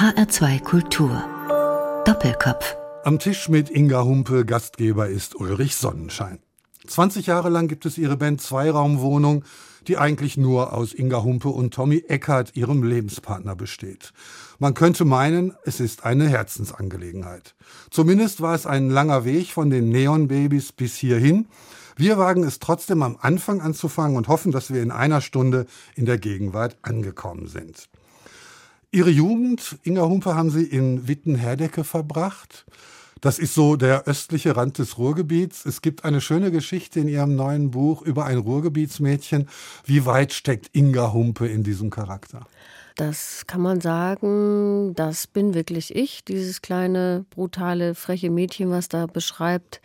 HR2 Kultur. Doppelkopf. Am Tisch mit Inga Humpe, Gastgeber ist Ulrich Sonnenschein. 20 Jahre lang gibt es ihre Band Zweiraumwohnung, die eigentlich nur aus Inga Humpe und Tommy Eckert, ihrem Lebenspartner, besteht. Man könnte meinen, es ist eine Herzensangelegenheit. Zumindest war es ein langer Weg von den Neon-Babys bis hierhin. Wir wagen es trotzdem am Anfang anzufangen und hoffen, dass wir in einer Stunde in der Gegenwart angekommen sind. Ihre Jugend, Inga Humpe, haben Sie in Witten-Herdecke verbracht. Das ist so der östliche Rand des Ruhrgebiets. Es gibt eine schöne Geschichte in Ihrem neuen Buch über ein Ruhrgebietsmädchen. Wie weit steckt Inga Humpe in diesem Charakter? Das kann man sagen, das bin wirklich ich, dieses kleine, brutale, freche Mädchen, was da beschreibt,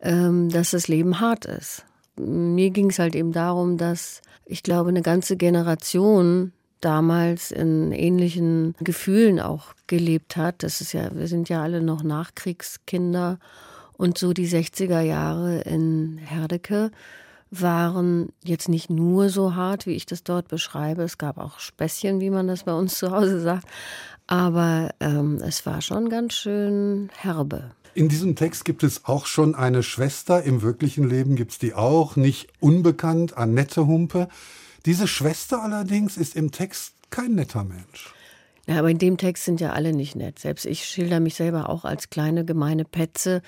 ähm, dass das Leben hart ist. Mir ging es halt eben darum, dass ich glaube, eine ganze Generation damals in ähnlichen Gefühlen auch gelebt hat. Das ist ja, wir sind ja alle noch Nachkriegskinder und so die 60er Jahre in Herdecke waren jetzt nicht nur so hart, wie ich das dort beschreibe. Es gab auch Späßchen, wie man das bei uns zu Hause sagt. Aber ähm, es war schon ganz schön herbe. In diesem Text gibt es auch schon eine Schwester. Im wirklichen Leben gibt es die auch. Nicht unbekannt, Annette Humpe. Diese Schwester allerdings ist im Text kein netter Mensch. Ja, aber in dem Text sind ja alle nicht nett. Selbst ich schilder mich selber auch als kleine gemeine Petze.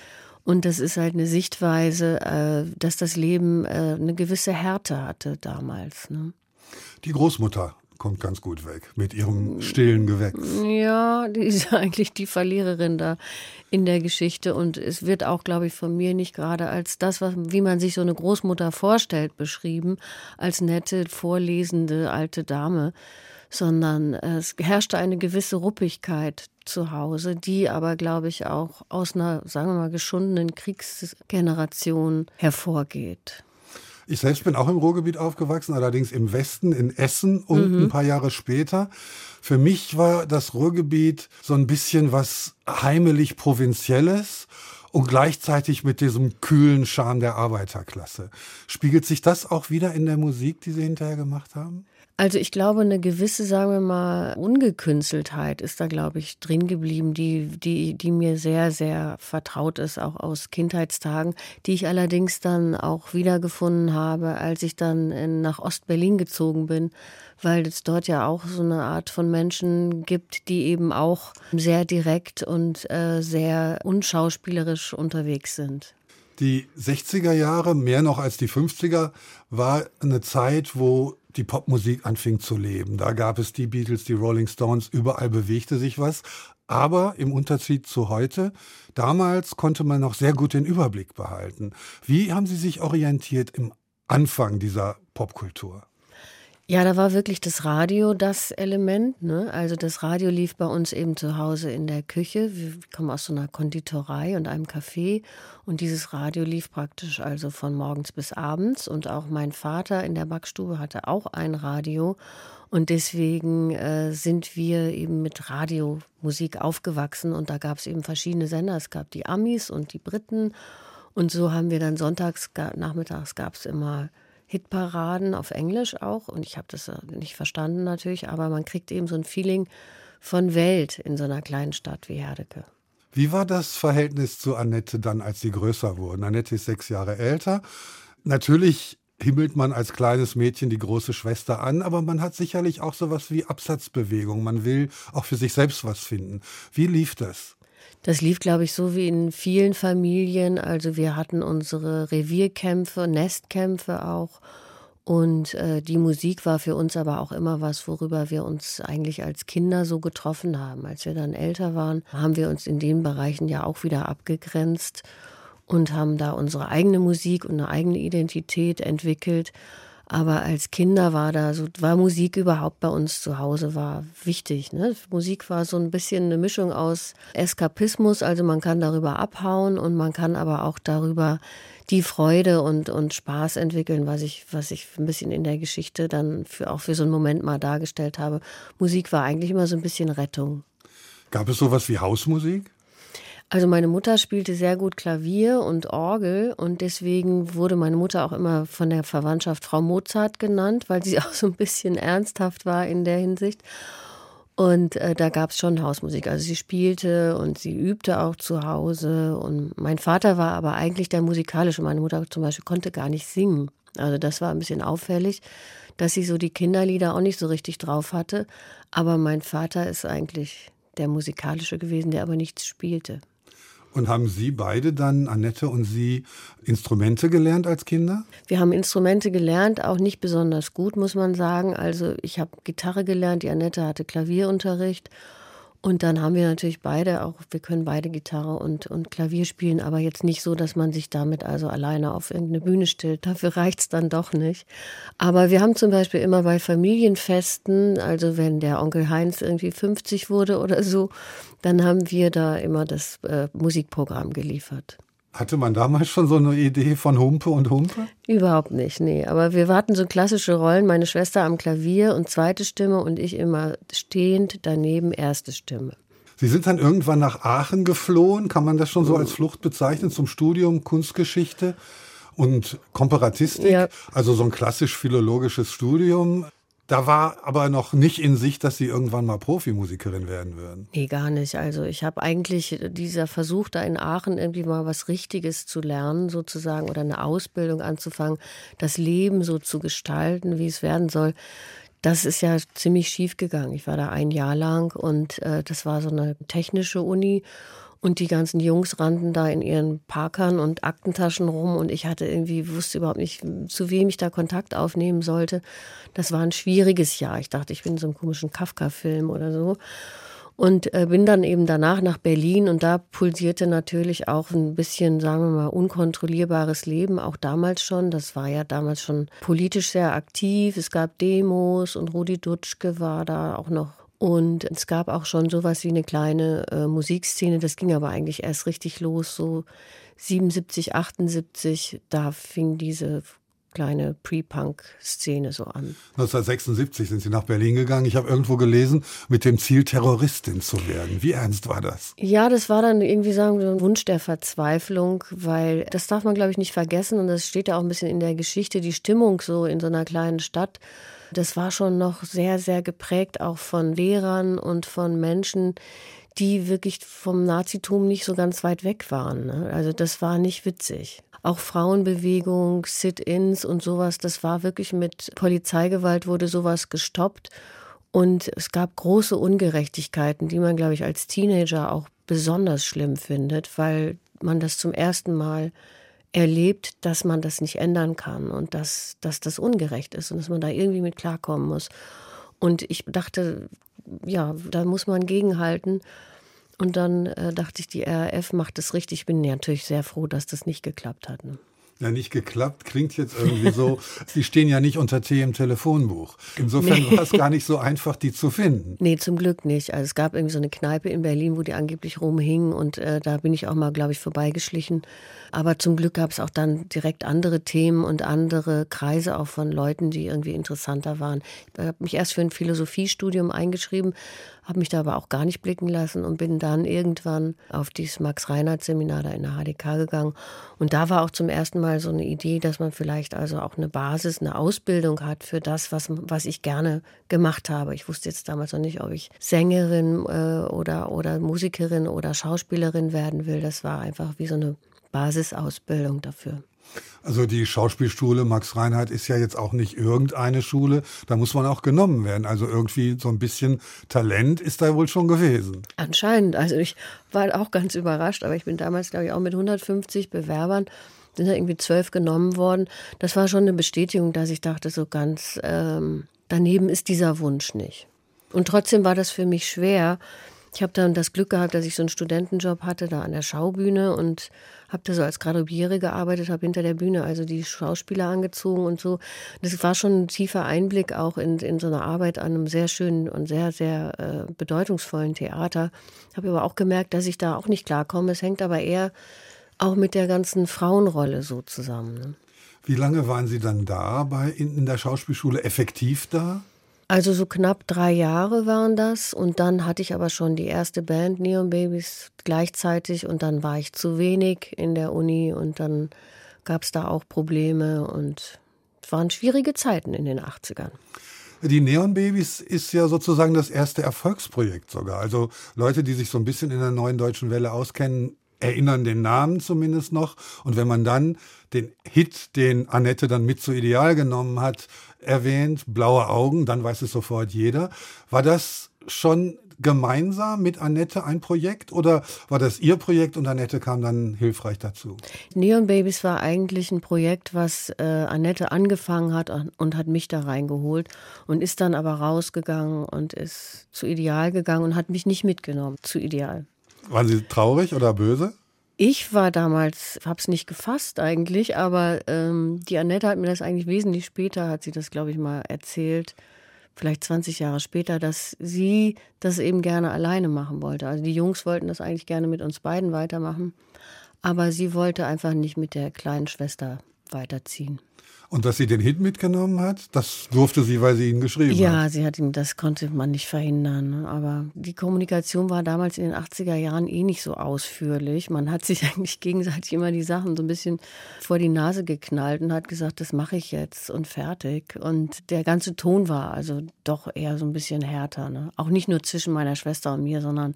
Und das ist halt eine Sichtweise, äh, dass das Leben äh, eine gewisse Härte hatte damals. Ne? Die Großmutter kommt ganz gut weg mit ihrem stillen Gewächs. Ja, die ist eigentlich die Verliererin da in der Geschichte und es wird auch, glaube ich, von mir nicht gerade als das, was, wie man sich so eine Großmutter vorstellt, beschrieben, als nette, vorlesende alte Dame, sondern es herrschte eine gewisse Ruppigkeit zu Hause, die aber, glaube ich, auch aus einer, sagen wir mal, geschundenen Kriegsgeneration hervorgeht. Ich selbst bin auch im Ruhrgebiet aufgewachsen, allerdings im Westen, in Essen und mhm. ein paar Jahre später. Für mich war das Ruhrgebiet so ein bisschen was heimelig Provinzielles und gleichzeitig mit diesem kühlen Charme der Arbeiterklasse. Spiegelt sich das auch wieder in der Musik, die Sie hinterher gemacht haben? Also ich glaube, eine gewisse, sagen wir mal, Ungekünsteltheit ist da, glaube ich, drin geblieben, die, die, die mir sehr, sehr vertraut ist, auch aus Kindheitstagen, die ich allerdings dann auch wiedergefunden habe, als ich dann in, nach Ostberlin gezogen bin, weil es dort ja auch so eine Art von Menschen gibt, die eben auch sehr direkt und äh, sehr unschauspielerisch unterwegs sind. Die 60er Jahre, mehr noch als die 50er, war eine Zeit, wo die Popmusik anfing zu leben. Da gab es die Beatles, die Rolling Stones, überall bewegte sich was. Aber im Unterschied zu heute, damals konnte man noch sehr gut den Überblick behalten. Wie haben Sie sich orientiert im Anfang dieser Popkultur? Ja, da war wirklich das Radio das Element. Ne? Also das Radio lief bei uns eben zu Hause in der Küche. Wir kommen aus so einer Konditorei und einem Café. Und dieses Radio lief praktisch also von morgens bis abends. Und auch mein Vater in der Backstube hatte auch ein Radio. Und deswegen äh, sind wir eben mit Radiomusik aufgewachsen. Und da gab es eben verschiedene Sender. Es gab die Amis und die Briten. Und so haben wir dann sonntags, nachmittags gab es immer Hitparaden auf Englisch auch. Und ich habe das äh, nicht verstanden natürlich, aber man kriegt eben so ein Feeling von Welt in so einer kleinen Stadt wie Herdecke. Wie war das Verhältnis zu Annette dann, als sie größer wurden? Annette ist sechs Jahre älter. Natürlich himmelt man als kleines Mädchen die große Schwester an, aber man hat sicherlich auch sowas wie Absatzbewegung. Man will auch für sich selbst was finden. Wie lief das? Das lief, glaube ich, so wie in vielen Familien. Also wir hatten unsere Revierkämpfe, Nestkämpfe auch. Und äh, die Musik war für uns aber auch immer was, worüber wir uns eigentlich als Kinder so getroffen haben. Als wir dann älter waren, haben wir uns in den Bereichen ja auch wieder abgegrenzt und haben da unsere eigene Musik und eine eigene Identität entwickelt. Aber als Kinder war da so, war Musik überhaupt bei uns zu Hause, war wichtig. Ne? Musik war so ein bisschen eine Mischung aus Eskapismus, also man kann darüber abhauen und man kann aber auch darüber die Freude und, und Spaß entwickeln, was ich, was ich ein bisschen in der Geschichte dann für, auch für so einen Moment mal dargestellt habe. Musik war eigentlich immer so ein bisschen Rettung. Gab es sowas wie Hausmusik? Also meine Mutter spielte sehr gut Klavier und Orgel und deswegen wurde meine Mutter auch immer von der Verwandtschaft Frau Mozart genannt, weil sie auch so ein bisschen ernsthaft war in der Hinsicht. Und äh, da gab es schon Hausmusik. Also sie spielte und sie übte auch zu Hause. Und mein Vater war aber eigentlich der musikalische. Meine Mutter zum Beispiel konnte gar nicht singen. Also das war ein bisschen auffällig, dass sie so die Kinderlieder auch nicht so richtig drauf hatte. Aber mein Vater ist eigentlich der musikalische gewesen, der aber nichts spielte. Und haben Sie beide dann, Annette und Sie, Instrumente gelernt als Kinder? Wir haben Instrumente gelernt, auch nicht besonders gut, muss man sagen. Also ich habe Gitarre gelernt, die Annette hatte Klavierunterricht und dann haben wir natürlich beide auch, wir können beide Gitarre und, und Klavier spielen, aber jetzt nicht so, dass man sich damit also alleine auf irgendeine Bühne stellt. Dafür reicht es dann doch nicht. Aber wir haben zum Beispiel immer bei Familienfesten, also wenn der Onkel Heinz irgendwie 50 wurde oder so, dann haben wir da immer das äh, Musikprogramm geliefert. Hatte man damals schon so eine Idee von Humpe und Humpe? Überhaupt nicht, nee. Aber wir warten so klassische Rollen. Meine Schwester am Klavier und zweite Stimme und ich immer stehend daneben erste Stimme. Sie sind dann irgendwann nach Aachen geflohen. Kann man das schon so als Flucht bezeichnen zum Studium Kunstgeschichte und Komparatistik? Ja. Also so ein klassisch philologisches Studium. Da war aber noch nicht in sich, dass Sie irgendwann mal Profimusikerin werden würden. Nee, gar nicht. Also ich habe eigentlich dieser Versuch, da in Aachen irgendwie mal was Richtiges zu lernen, sozusagen, oder eine Ausbildung anzufangen, das Leben so zu gestalten, wie es werden soll. Das ist ja ziemlich schief gegangen. Ich war da ein Jahr lang und äh, das war so eine technische Uni. Und die ganzen Jungs rannten da in ihren Parkern und Aktentaschen rum und ich hatte irgendwie, wusste überhaupt nicht, zu wem ich da Kontakt aufnehmen sollte. Das war ein schwieriges Jahr. Ich dachte, ich bin in so einem komischen Kafka-Film oder so. Und äh, bin dann eben danach nach Berlin und da pulsierte natürlich auch ein bisschen, sagen wir mal, unkontrollierbares Leben, auch damals schon. Das war ja damals schon politisch sehr aktiv. Es gab Demos und Rudi Dutschke war da auch noch und es gab auch schon sowas wie eine kleine äh, Musikszene. Das ging aber eigentlich erst richtig los, so 77, 78. Da fing diese kleine Pre-Punk-Szene so an. 1976 sind Sie nach Berlin gegangen. Ich habe irgendwo gelesen, mit dem Ziel, Terroristin zu werden. Wie ernst war das? Ja, das war dann irgendwie sagen wir, ein Wunsch der Verzweiflung, weil das darf man, glaube ich, nicht vergessen. Und das steht ja auch ein bisschen in der Geschichte, die Stimmung so in so einer kleinen Stadt das war schon noch sehr, sehr geprägt auch von Lehrern und von Menschen, die wirklich vom Nazitum nicht so ganz weit weg waren. Ne? Also das war nicht witzig. Auch Frauenbewegung, Sit-ins und sowas, das war wirklich mit Polizeigewalt wurde sowas gestoppt. Und es gab große Ungerechtigkeiten, die man, glaube ich, als Teenager auch besonders schlimm findet, weil man das zum ersten Mal erlebt, dass man das nicht ändern kann und dass, dass das ungerecht ist und dass man da irgendwie mit klarkommen muss. Und ich dachte, ja, da muss man gegenhalten. Und dann äh, dachte ich, die RAF macht das richtig. Ich bin natürlich sehr froh, dass das nicht geklappt hat. Ne? ja nicht geklappt, klingt jetzt irgendwie so, sie stehen ja nicht unter T im Telefonbuch. Insofern nee. war es gar nicht so einfach, die zu finden. Nee, zum Glück nicht. Also es gab irgendwie so eine Kneipe in Berlin, wo die angeblich rumhingen und äh, da bin ich auch mal, glaube ich, vorbeigeschlichen. Aber zum Glück gab es auch dann direkt andere Themen und andere Kreise auch von Leuten, die irgendwie interessanter waren. Ich habe mich erst für ein Philosophiestudium eingeschrieben, habe mich da aber auch gar nicht blicken lassen und bin dann irgendwann auf dieses Max-Reinhardt-Seminar da in der HDK gegangen. Und da war auch zum ersten Mal so eine Idee, dass man vielleicht also auch eine Basis, eine Ausbildung hat für das, was, was ich gerne gemacht habe. Ich wusste jetzt damals noch nicht, ob ich Sängerin äh, oder, oder Musikerin oder Schauspielerin werden will. Das war einfach wie so eine Basisausbildung dafür. Also die Schauspielschule Max Reinhardt ist ja jetzt auch nicht irgendeine Schule. Da muss man auch genommen werden. Also irgendwie so ein bisschen Talent ist da wohl schon gewesen. Anscheinend. Also ich war auch ganz überrascht, aber ich bin damals, glaube ich, auch mit 150 Bewerbern sind da irgendwie zwölf genommen worden. Das war schon eine Bestätigung, dass ich dachte, so ganz ähm, daneben ist dieser Wunsch nicht. Und trotzdem war das für mich schwer, ich habe dann das Glück gehabt, dass ich so einen Studentenjob hatte, da an der Schaubühne und habe da so als Gradubiere gearbeitet, habe hinter der Bühne also die Schauspieler angezogen und so. Das war schon ein tiefer Einblick auch in, in so eine Arbeit an einem sehr schönen und sehr, sehr äh, bedeutungsvollen Theater. Habe aber auch gemerkt, dass ich da auch nicht klarkomme. Es hängt aber eher auch mit der ganzen Frauenrolle so zusammen. Ne? Wie lange waren Sie dann da bei, in, in der Schauspielschule effektiv da? Also so knapp drei Jahre waren das und dann hatte ich aber schon die erste Band Neon Babies gleichzeitig und dann war ich zu wenig in der Uni und dann gab es da auch Probleme und es waren schwierige Zeiten in den 80ern. Die Neon Babys ist ja sozusagen das erste Erfolgsprojekt sogar. Also Leute, die sich so ein bisschen in der neuen deutschen Welle auskennen, erinnern den Namen zumindest noch. Und wenn man dann den Hit, den Annette dann mit zu Ideal genommen hat, erwähnt, Blaue Augen, dann weiß es sofort jeder. War das schon gemeinsam mit Annette ein Projekt oder war das ihr Projekt und Annette kam dann hilfreich dazu? Neon Babies war eigentlich ein Projekt, was äh, Annette angefangen hat und hat mich da reingeholt und ist dann aber rausgegangen und ist zu Ideal gegangen und hat mich nicht mitgenommen zu Ideal. Waren Sie traurig oder böse? Ich war damals, hab's nicht gefasst eigentlich, aber ähm, die Annette hat mir das eigentlich wesentlich später, hat sie das, glaube ich, mal erzählt, vielleicht 20 Jahre später, dass sie das eben gerne alleine machen wollte. Also die Jungs wollten das eigentlich gerne mit uns beiden weitermachen, aber sie wollte einfach nicht mit der kleinen Schwester weiterziehen. Und dass sie den Hit mitgenommen hat, das durfte sie, weil sie ihn geschrieben ja, hat. Ja, sie hat ihn, das konnte man nicht verhindern. Ne? Aber die Kommunikation war damals in den 80er Jahren eh nicht so ausführlich. Man hat sich eigentlich gegenseitig immer die Sachen so ein bisschen vor die Nase geknallt und hat gesagt, das mache ich jetzt und fertig. Und der ganze Ton war also doch eher so ein bisschen härter. Ne? Auch nicht nur zwischen meiner Schwester und mir, sondern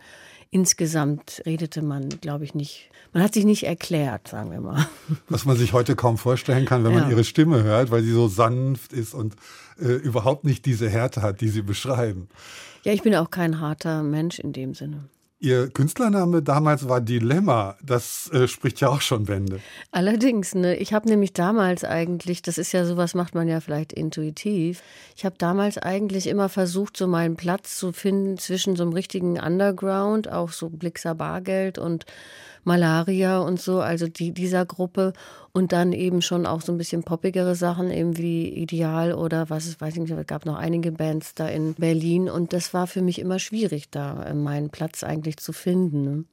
insgesamt redete man, glaube ich, nicht. Man hat sich nicht erklärt, sagen wir mal. Was man sich heute kaum vorstellen kann, wenn ja. man ihre Stimme hört, weil sie so sanft ist und äh, überhaupt nicht diese Härte hat, die sie beschreiben. Ja, ich bin auch kein harter Mensch in dem Sinne. Ihr Künstlername damals war Dilemma. Das äh, spricht ja auch schon Bände. Allerdings, ne? Ich habe nämlich damals eigentlich, das ist ja sowas, macht man ja vielleicht intuitiv. Ich habe damals eigentlich immer versucht, so meinen Platz zu finden zwischen so einem richtigen Underground, auch so Blixer Bargeld und Malaria und so, also die, dieser Gruppe und dann eben schon auch so ein bisschen poppigere Sachen, eben wie Ideal oder was es weiß ich nicht, es gab noch einige Bands da in Berlin und das war für mich immer schwierig, da äh, meinen Platz eigentlich zu finden. Ne?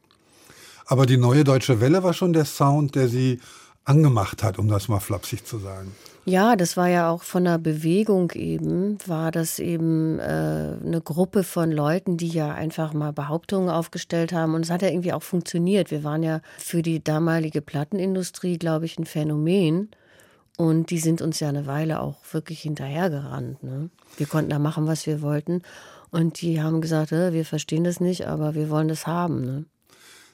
Aber die neue deutsche Welle war schon der Sound, der sie angemacht hat, um das mal flapsig zu sagen. Ja, das war ja auch von der Bewegung eben, war das eben äh, eine Gruppe von Leuten, die ja einfach mal Behauptungen aufgestellt haben. Und es hat ja irgendwie auch funktioniert. Wir waren ja für die damalige Plattenindustrie, glaube ich, ein Phänomen. Und die sind uns ja eine Weile auch wirklich hinterhergerannt. Ne? Wir konnten da machen, was wir wollten. Und die haben gesagt, wir verstehen das nicht, aber wir wollen das haben. Ne?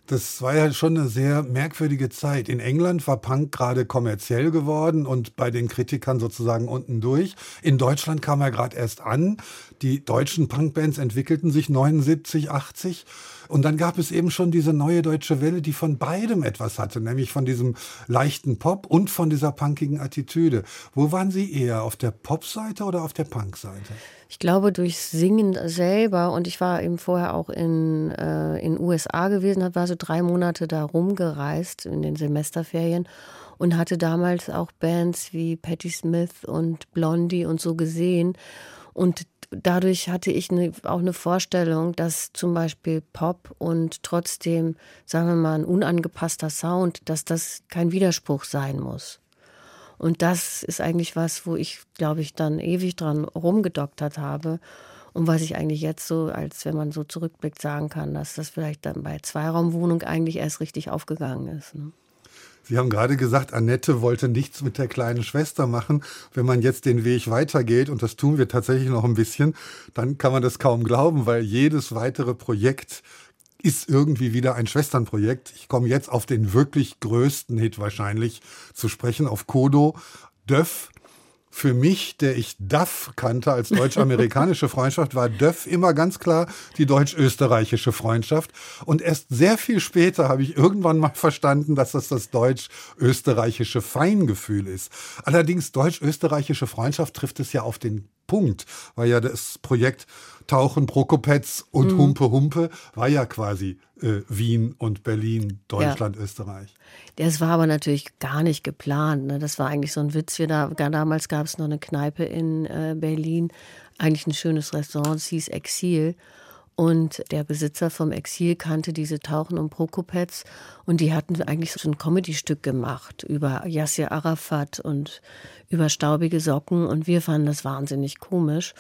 Das war ja schon eine sehr merkwürdige Zeit. In England war Punk gerade kommerziell geworden und bei den Kritikern sozusagen unten durch. In Deutschland kam er gerade erst an. Die deutschen Punkbands entwickelten sich 79, 80. Und dann gab es eben schon diese neue deutsche Welle, die von beidem etwas hatte, nämlich von diesem leichten Pop und von dieser punkigen Attitüde. Wo waren Sie eher, auf der Pop-Seite oder auf der Punk-Seite? Ich glaube, durchs Singen selber und ich war eben vorher auch in äh, USA gewesen, war so drei Monate da rumgereist in den Semesterferien und hatte damals auch Bands wie Patti Smith und Blondie und so gesehen. Und dadurch hatte ich eine, auch eine Vorstellung, dass zum Beispiel Pop und trotzdem, sagen wir mal, ein unangepasster Sound, dass das kein Widerspruch sein muss. Und das ist eigentlich was, wo ich, glaube ich, dann ewig dran rumgedoktert habe. Und was ich eigentlich jetzt so, als wenn man so zurückblickt, sagen kann, dass das vielleicht dann bei Zweiraumwohnung eigentlich erst richtig aufgegangen ist. Ne? Sie haben gerade gesagt, Annette wollte nichts mit der kleinen Schwester machen. Wenn man jetzt den Weg weitergeht, und das tun wir tatsächlich noch ein bisschen, dann kann man das kaum glauben, weil jedes weitere Projekt ist irgendwie wieder ein Schwesternprojekt. Ich komme jetzt auf den wirklich größten Hit wahrscheinlich zu sprechen, auf Kodo. Döff für mich, der ich DAF kannte als deutsch-amerikanische Freundschaft, war DÖF immer ganz klar die deutsch-österreichische Freundschaft. Und erst sehr viel später habe ich irgendwann mal verstanden, dass das das deutsch-österreichische Feingefühl ist. Allerdings deutsch-österreichische Freundschaft trifft es ja auf den Punkt, weil ja das Projekt Tauchen, Prokopetz und mhm. Humpe Humpe war ja quasi äh, Wien und Berlin, Deutschland, ja. Österreich. Das war aber natürlich gar nicht geplant. Ne? Das war eigentlich so ein Witz. Wir da, damals gab es noch eine Kneipe in äh, Berlin, eigentlich ein schönes Restaurant, es hieß Exil. Und der Besitzer vom Exil kannte diese Tauchen und Prokopetz und die hatten eigentlich so ein Comedy-Stück gemacht über Yassir Arafat und über staubige Socken und wir fanden das wahnsinnig komisch.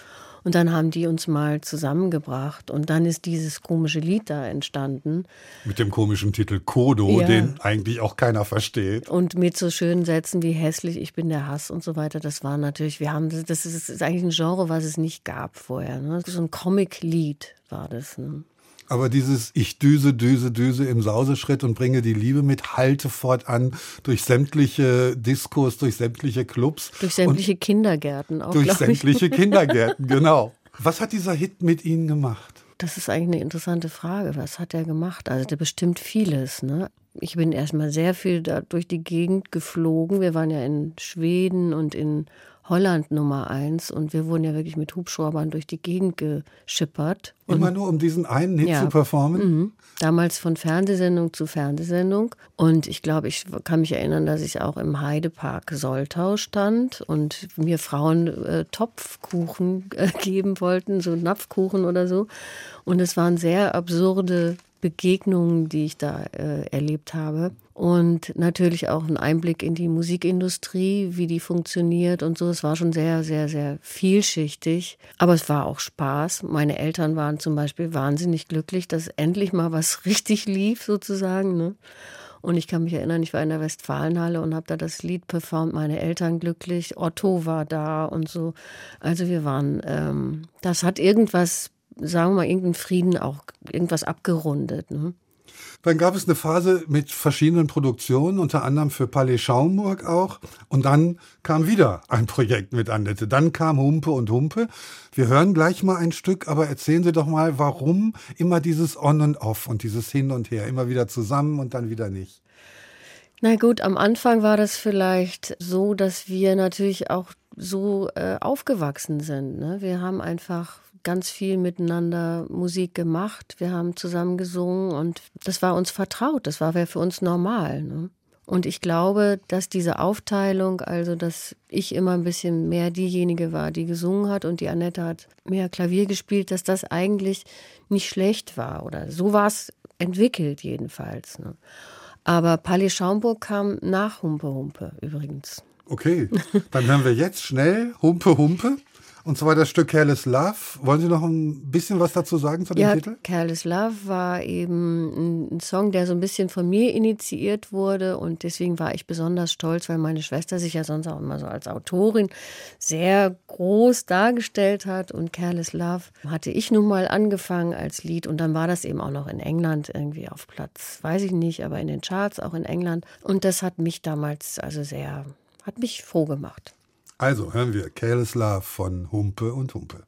Und dann haben die uns mal zusammengebracht und dann ist dieses komische Lied da entstanden. Mit dem komischen Titel Kodo, ja. den eigentlich auch keiner versteht. Und mit so schönen Sätzen wie hässlich, ich bin der Hass und so weiter. Das war natürlich, wir haben, das ist, das ist eigentlich ein Genre, was es nicht gab vorher. Ne? So ein Comic-Lied war das. Ne? Aber dieses Ich düse, düse, düse im Sauseschritt und bringe die Liebe mit, halte fortan durch sämtliche Diskos, durch sämtliche Clubs. Durch sämtliche Kindergärten auch. Durch sämtliche Kindergärten, genau. Was hat dieser Hit mit Ihnen gemacht? Das ist eigentlich eine interessante Frage. Was hat er gemacht? Also der bestimmt vieles. Ne? Ich bin erstmal sehr viel da durch die Gegend geflogen. Wir waren ja in Schweden und in Holland Nummer eins und wir wurden ja wirklich mit Hubschraubern durch die Gegend geschippert. Immer nur um diesen einen Hit ja. zu performen? Mhm. Damals von Fernsehsendung zu Fernsehsendung. Und ich glaube, ich kann mich erinnern, dass ich auch im Heidepark Soltau stand und mir Frauen äh, Topfkuchen äh, geben wollten, so Napfkuchen oder so. Und es waren sehr absurde Begegnungen, die ich da äh, erlebt habe. Und natürlich auch ein Einblick in die Musikindustrie, wie die funktioniert und so. Es war schon sehr, sehr, sehr vielschichtig. Aber es war auch Spaß. Meine Eltern waren zum Beispiel wahnsinnig glücklich, dass endlich mal was richtig lief, sozusagen. Ne? Und ich kann mich erinnern, ich war in der Westfalenhalle und habe da das Lied performt, meine Eltern glücklich, Otto war da und so. Also wir waren, ähm, das hat irgendwas sagen wir mal, irgendeinen Frieden auch irgendwas abgerundet. Ne? Dann gab es eine Phase mit verschiedenen Produktionen, unter anderem für Palais Schaumburg auch. Und dann kam wieder ein Projekt mit Annette. Dann kam Humpe und Humpe. Wir hören gleich mal ein Stück, aber erzählen Sie doch mal, warum immer dieses On und Off und dieses Hin und Her, immer wieder zusammen und dann wieder nicht. Na gut, am Anfang war das vielleicht so, dass wir natürlich auch so äh, aufgewachsen sind. Ne? Wir haben einfach ganz viel miteinander Musik gemacht. Wir haben zusammen gesungen und das war uns vertraut. Das war für uns normal. Ne? Und ich glaube, dass diese Aufteilung, also dass ich immer ein bisschen mehr diejenige war, die gesungen hat und die Annette hat mehr Klavier gespielt, dass das eigentlich nicht schlecht war. Oder so war es entwickelt jedenfalls. Ne? Aber Palais Schaumburg kam nach Humpe Humpe übrigens. Okay, dann hören wir jetzt schnell Humpe Humpe. Und zwar das Stück Careless Love. Wollen Sie noch ein bisschen was dazu sagen zu dem ja, Titel? Careless Love war eben ein Song, der so ein bisschen von mir initiiert wurde und deswegen war ich besonders stolz, weil meine Schwester sich ja sonst auch immer so als Autorin sehr groß dargestellt hat und Careless Love hatte ich nun mal angefangen als Lied und dann war das eben auch noch in England irgendwie auf Platz, weiß ich nicht, aber in den Charts auch in England und das hat mich damals also sehr, hat mich froh gemacht. Also hören wir Careless Love von Humpe und Humpe.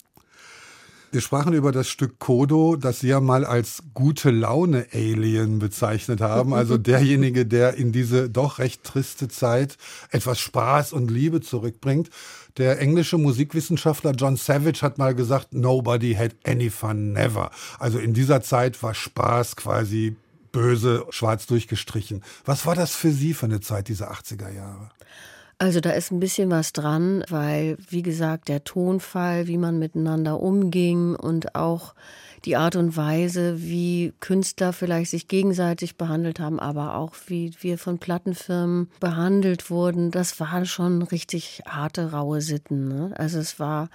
Wir sprachen über das Stück Kodo, das Sie ja mal als gute Laune Alien bezeichnet haben. Also derjenige, der in diese doch recht triste Zeit etwas Spaß und Liebe zurückbringt. Der englische Musikwissenschaftler John Savage hat mal gesagt, nobody had any fun never. Also in dieser Zeit war Spaß quasi böse schwarz durchgestrichen. Was war das für Sie für eine Zeit, diese 80er Jahre? Also da ist ein bisschen was dran, weil, wie gesagt, der Tonfall, wie man miteinander umging und auch die Art und Weise, wie Künstler vielleicht sich gegenseitig behandelt haben, aber auch wie wir von Plattenfirmen behandelt wurden, das waren schon richtig harte, raue Sitten. Ne? Also es war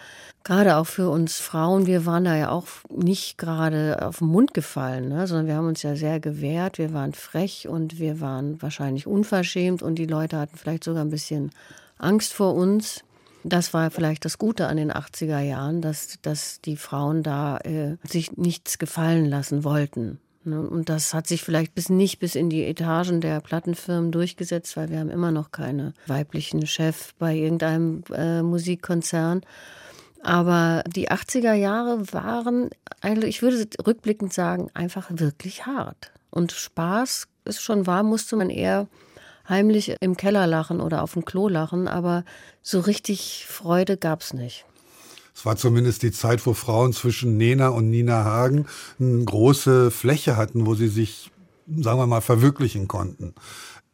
gerade auch für uns Frauen, wir waren da ja auch nicht gerade auf den Mund gefallen, ne? sondern wir haben uns ja sehr gewehrt, wir waren frech und wir waren wahrscheinlich unverschämt und die Leute hatten vielleicht sogar ein bisschen Angst vor uns. Das war vielleicht das Gute an den 80er Jahren, dass, dass die Frauen da äh, sich nichts gefallen lassen wollten. Ne? Und das hat sich vielleicht bis nicht bis in die Etagen der Plattenfirmen durchgesetzt, weil wir haben immer noch keine weiblichen Chef bei irgendeinem äh, Musikkonzern. Aber die 80er Jahre waren, ich würde rückblickend sagen, einfach wirklich hart. Und Spaß ist schon wahr, musste man eher heimlich im Keller lachen oder auf dem Klo lachen, aber so richtig Freude gab es nicht. Es war zumindest die Zeit, wo Frauen zwischen Nena und Nina Hagen eine große Fläche hatten, wo sie sich, sagen wir mal, verwirklichen konnten.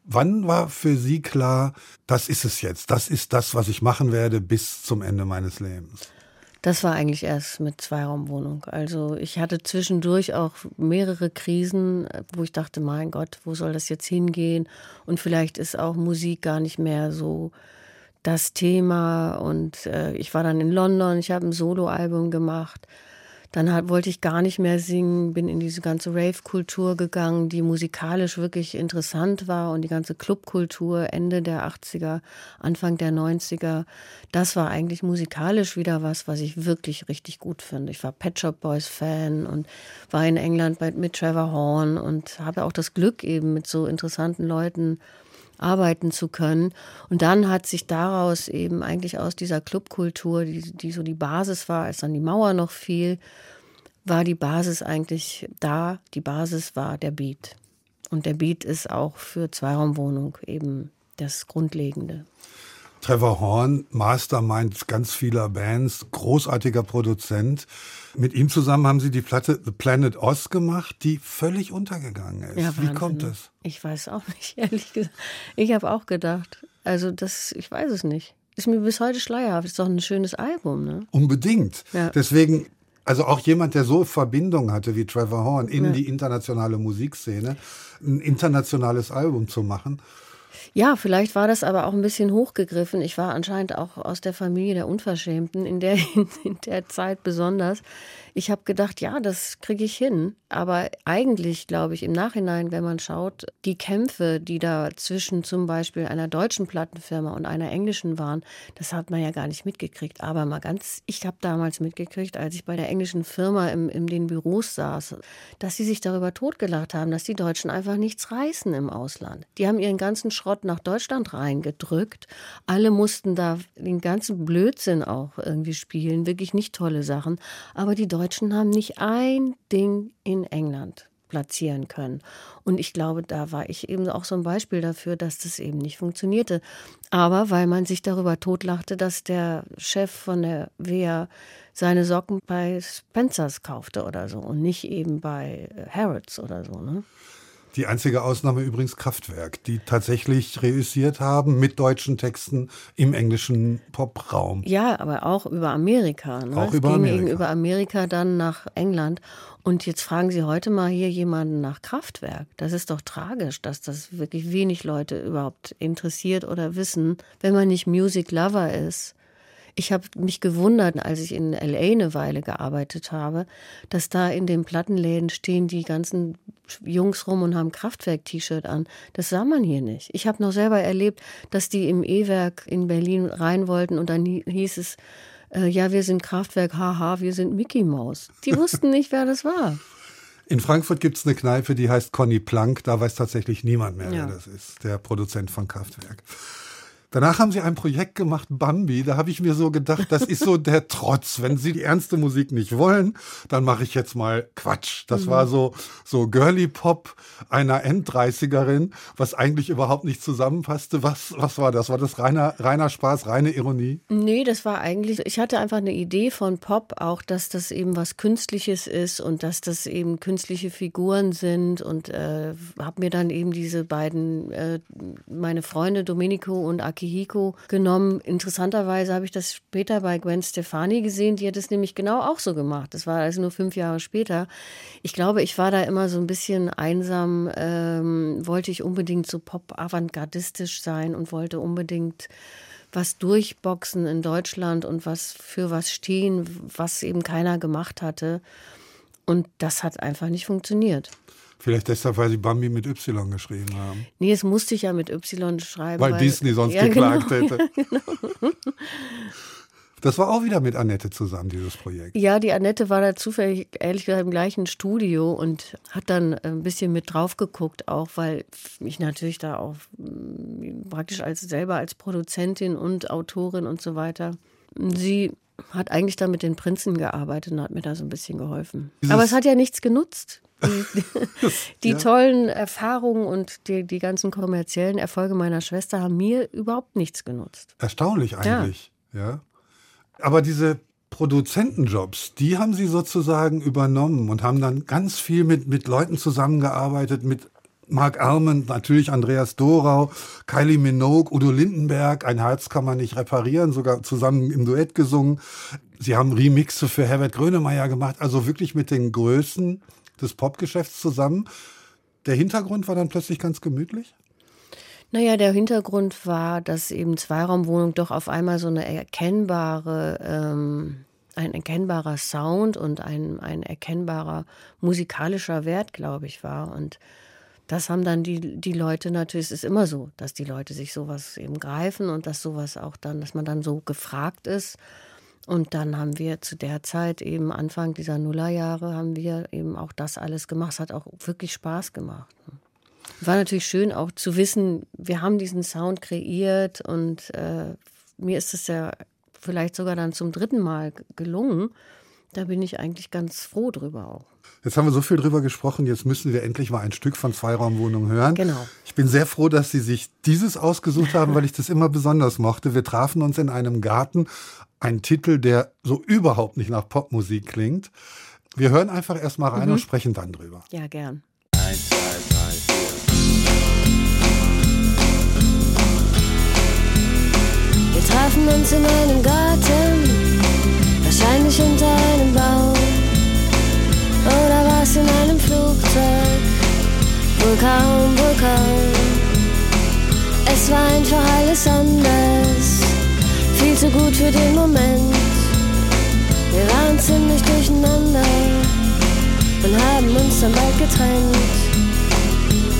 Wann war für Sie klar, das ist es jetzt, das ist das, was ich machen werde bis zum Ende meines Lebens? Das war eigentlich erst mit Zweiraumwohnung. Also ich hatte zwischendurch auch mehrere Krisen, wo ich dachte, mein Gott, wo soll das jetzt hingehen? Und vielleicht ist auch Musik gar nicht mehr so das Thema. Und äh, ich war dann in London, ich habe ein Soloalbum gemacht. Dann halt, wollte ich gar nicht mehr singen, bin in diese ganze Rave-Kultur gegangen, die musikalisch wirklich interessant war und die ganze Clubkultur Ende der 80er, Anfang der 90er. Das war eigentlich musikalisch wieder was, was ich wirklich richtig gut finde. Ich war Pet Shop Boys Fan und war in England mit, mit Trevor Horn und habe auch das Glück eben mit so interessanten Leuten arbeiten zu können. Und dann hat sich daraus eben eigentlich aus dieser Clubkultur, die, die so die Basis war, als dann die Mauer noch fiel, war die Basis eigentlich da. Die Basis war der Beat. Und der Beat ist auch für Zweiraumwohnung eben das Grundlegende. Trevor Horn, Mastermind ganz vieler Bands, großartiger Produzent. Mit ihm zusammen haben Sie die Platte The Planet Oz gemacht, die völlig untergegangen ist. Ja, Wie kommt das? Ich weiß auch nicht, ehrlich gesagt. Ich habe auch gedacht, also das, ich weiß es nicht. Ist mir bis heute schleierhaft. Ist doch ein schönes Album, ne? Unbedingt. Ja. Deswegen also auch jemand, der so Verbindung hatte wie Trevor Horn in ja. die internationale Musikszene, ein internationales Album zu machen. Ja, vielleicht war das aber auch ein bisschen hochgegriffen. Ich war anscheinend auch aus der Familie der Unverschämten, in der, in der Zeit besonders. Ich habe gedacht, ja, das kriege ich hin. Aber eigentlich, glaube ich, im Nachhinein, wenn man schaut, die Kämpfe, die da zwischen zum Beispiel einer deutschen Plattenfirma und einer englischen waren, das hat man ja gar nicht mitgekriegt. Aber mal ganz, ich habe damals mitgekriegt, als ich bei der englischen Firma im, in den Büros saß, dass sie sich darüber totgelacht haben, dass die Deutschen einfach nichts reißen im Ausland. Die haben ihren ganzen Schrott nach Deutschland reingedrückt. Alle mussten da den ganzen Blödsinn auch irgendwie spielen, wirklich nicht tolle Sachen. Aber die Deutschen haben nicht ein Ding in England platzieren können. Und ich glaube, da war ich eben auch so ein Beispiel dafür, dass das eben nicht funktionierte. Aber weil man sich darüber totlachte, dass der Chef von der WEA seine Socken bei Spencers kaufte oder so und nicht eben bei Harrods oder so. Ne? Die einzige Ausnahme übrigens Kraftwerk, die tatsächlich reüssiert haben mit deutschen Texten im englischen Popraum. Ja, aber auch über Amerika. Ne? Auch es über ging Amerika. über Amerika dann nach England. Und jetzt fragen Sie heute mal hier jemanden nach Kraftwerk. Das ist doch tragisch, dass das wirklich wenig Leute überhaupt interessiert oder wissen, wenn man nicht Music Lover ist ich habe mich gewundert, als ich in LA eine Weile gearbeitet habe, dass da in den Plattenläden stehen die ganzen Jungs rum und haben Kraftwerk-T-Shirt an. Das sah man hier nicht. Ich habe noch selber erlebt, dass die im E-Werk in Berlin rein wollten und dann hieß es, äh, ja, wir sind Kraftwerk, haha, wir sind Mickey Mouse. Die wussten nicht, wer das war. In Frankfurt gibt es eine Kneipe, die heißt Conny Plank. Da weiß tatsächlich niemand mehr, ja. wer das ist, der Produzent von Kraftwerk. Danach haben sie ein Projekt gemacht, Bambi. Da habe ich mir so gedacht, das ist so der Trotz. Wenn sie die ernste Musik nicht wollen, dann mache ich jetzt mal Quatsch. Das mhm. war so, so Girly Pop einer End-30erin, was eigentlich überhaupt nicht zusammenpasste. Was, was war das? War das reiner, reiner Spaß, reine Ironie? Nee, das war eigentlich, ich hatte einfach eine Idee von Pop, auch, dass das eben was Künstliches ist und dass das eben künstliche Figuren sind und äh, habe mir dann eben diese beiden, äh, meine Freunde Domenico und Aki Akihiko genommen. Interessanterweise habe ich das später bei Gwen Stefani gesehen. Die hat es nämlich genau auch so gemacht. Das war also nur fünf Jahre später. Ich glaube, ich war da immer so ein bisschen einsam, ähm, wollte ich unbedingt so pop-avantgardistisch sein und wollte unbedingt was durchboxen in Deutschland und was für was stehen, was eben keiner gemacht hatte. Und das hat einfach nicht funktioniert. Vielleicht deshalb, weil sie Bambi mit Y geschrieben haben. Nee, es musste ich ja mit Y schreiben. Weil, weil Disney sonst ja, geklagt genau, hätte. Ja, genau. Das war auch wieder mit Annette zusammen, dieses Projekt. Ja, die Annette war da zufällig, ehrlich gesagt, im gleichen Studio und hat dann ein bisschen mit drauf geguckt, auch weil ich natürlich da auch mm, praktisch als selber als Produzentin und Autorin und so weiter. Sie hat eigentlich da mit den Prinzen gearbeitet und hat mir da so ein bisschen geholfen. Dieses Aber es hat ja nichts genutzt. Die, die ja. tollen Erfahrungen und die, die ganzen kommerziellen Erfolge meiner Schwester haben mir überhaupt nichts genutzt. Erstaunlich eigentlich, ja. ja. Aber diese Produzentenjobs, die haben Sie sozusagen übernommen und haben dann ganz viel mit, mit Leuten zusammengearbeitet, mit Mark Arment, natürlich Andreas Dorau, Kylie Minogue, Udo Lindenberg, ein Herz kann man nicht reparieren, sogar zusammen im Duett gesungen. Sie haben Remixe für Herbert Grönemeyer gemacht, also wirklich mit den Größen des Popgeschäfts zusammen. Der Hintergrund war dann plötzlich ganz gemütlich? Naja, der Hintergrund war, dass eben Zweiraumwohnung doch auf einmal so eine erkennbare, ähm, ein erkennbarer Sound und ein, ein erkennbarer musikalischer Wert, glaube ich, war. Und das haben dann die, die Leute natürlich, es ist immer so, dass die Leute sich sowas eben greifen und dass sowas auch dann, dass man dann so gefragt ist. Und dann haben wir zu der Zeit eben Anfang dieser Nullerjahre haben wir eben auch das alles gemacht. Es hat auch wirklich Spaß gemacht. War natürlich schön auch zu wissen, wir haben diesen Sound kreiert und äh, mir ist es ja vielleicht sogar dann zum dritten Mal gelungen. Da bin ich eigentlich ganz froh drüber auch. Jetzt haben wir so viel drüber gesprochen, jetzt müssen wir endlich mal ein Stück von Zweiraumwohnung hören. Genau. Ich bin sehr froh, dass Sie sich dieses ausgesucht haben, weil ich das immer besonders mochte. Wir trafen uns in einem Garten. Ein Titel, der so überhaupt nicht nach Popmusik klingt. Wir hören einfach erst mal rein mhm. und sprechen dann drüber. Ja, gern. Eins, zwei, drei, vier. Wir trafen uns in einem Garten, wahrscheinlich unter war einfach alles anders, viel zu gut für den Moment. Wir waren ziemlich durcheinander und haben uns dann bald getrennt.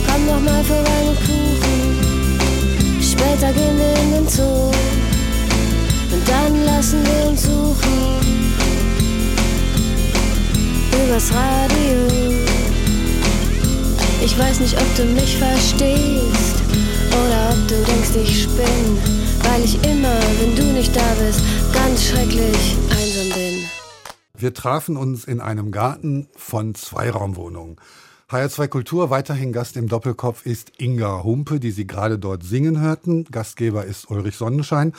Komm noch mal mit Kuchen, später gehen wir in den Zoo. Und dann lassen wir uns suchen übers Radio. Ich weiß nicht, ob du mich verstehst oder ob du denkst, ich spinn, weil ich immer, wenn du nicht da bist, ganz schrecklich einsam bin. Wir trafen uns in einem Garten von Zweiraumwohnungen. HR2 Kultur, weiterhin Gast im Doppelkopf ist Inga Humpe, die Sie gerade dort singen hörten. Gastgeber ist Ulrich Sonnenschein.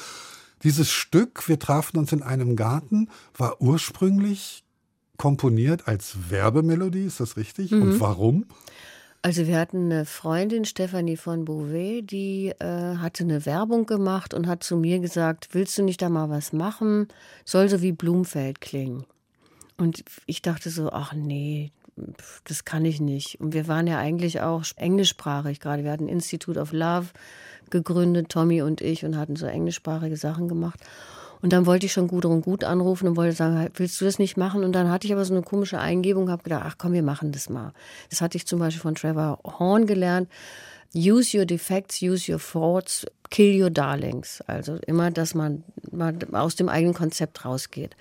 Dieses Stück, wir trafen uns in einem Garten, war ursprünglich komponiert als Werbemelodie, ist das richtig? Mhm. Und warum? Also wir hatten eine Freundin, Stefanie von Beauvais, die äh, hatte eine Werbung gemacht und hat zu mir gesagt, willst du nicht da mal was machen? Soll so wie Blumfeld klingen. Und ich dachte so, ach nee, das kann ich nicht. Und wir waren ja eigentlich auch englischsprachig gerade. Wir hatten Institute of Love gegründet, Tommy und ich, und hatten so englischsprachige Sachen gemacht. Und dann wollte ich schon Gudrun Gut anrufen und wollte sagen, willst du das nicht machen? Und dann hatte ich aber so eine komische Eingebung, habe gedacht, ach komm, wir machen das mal. Das hatte ich zum Beispiel von Trevor Horn gelernt. Use your defects, use your thoughts, kill your darlings. Also immer, dass man mal aus dem eigenen Konzept rausgeht.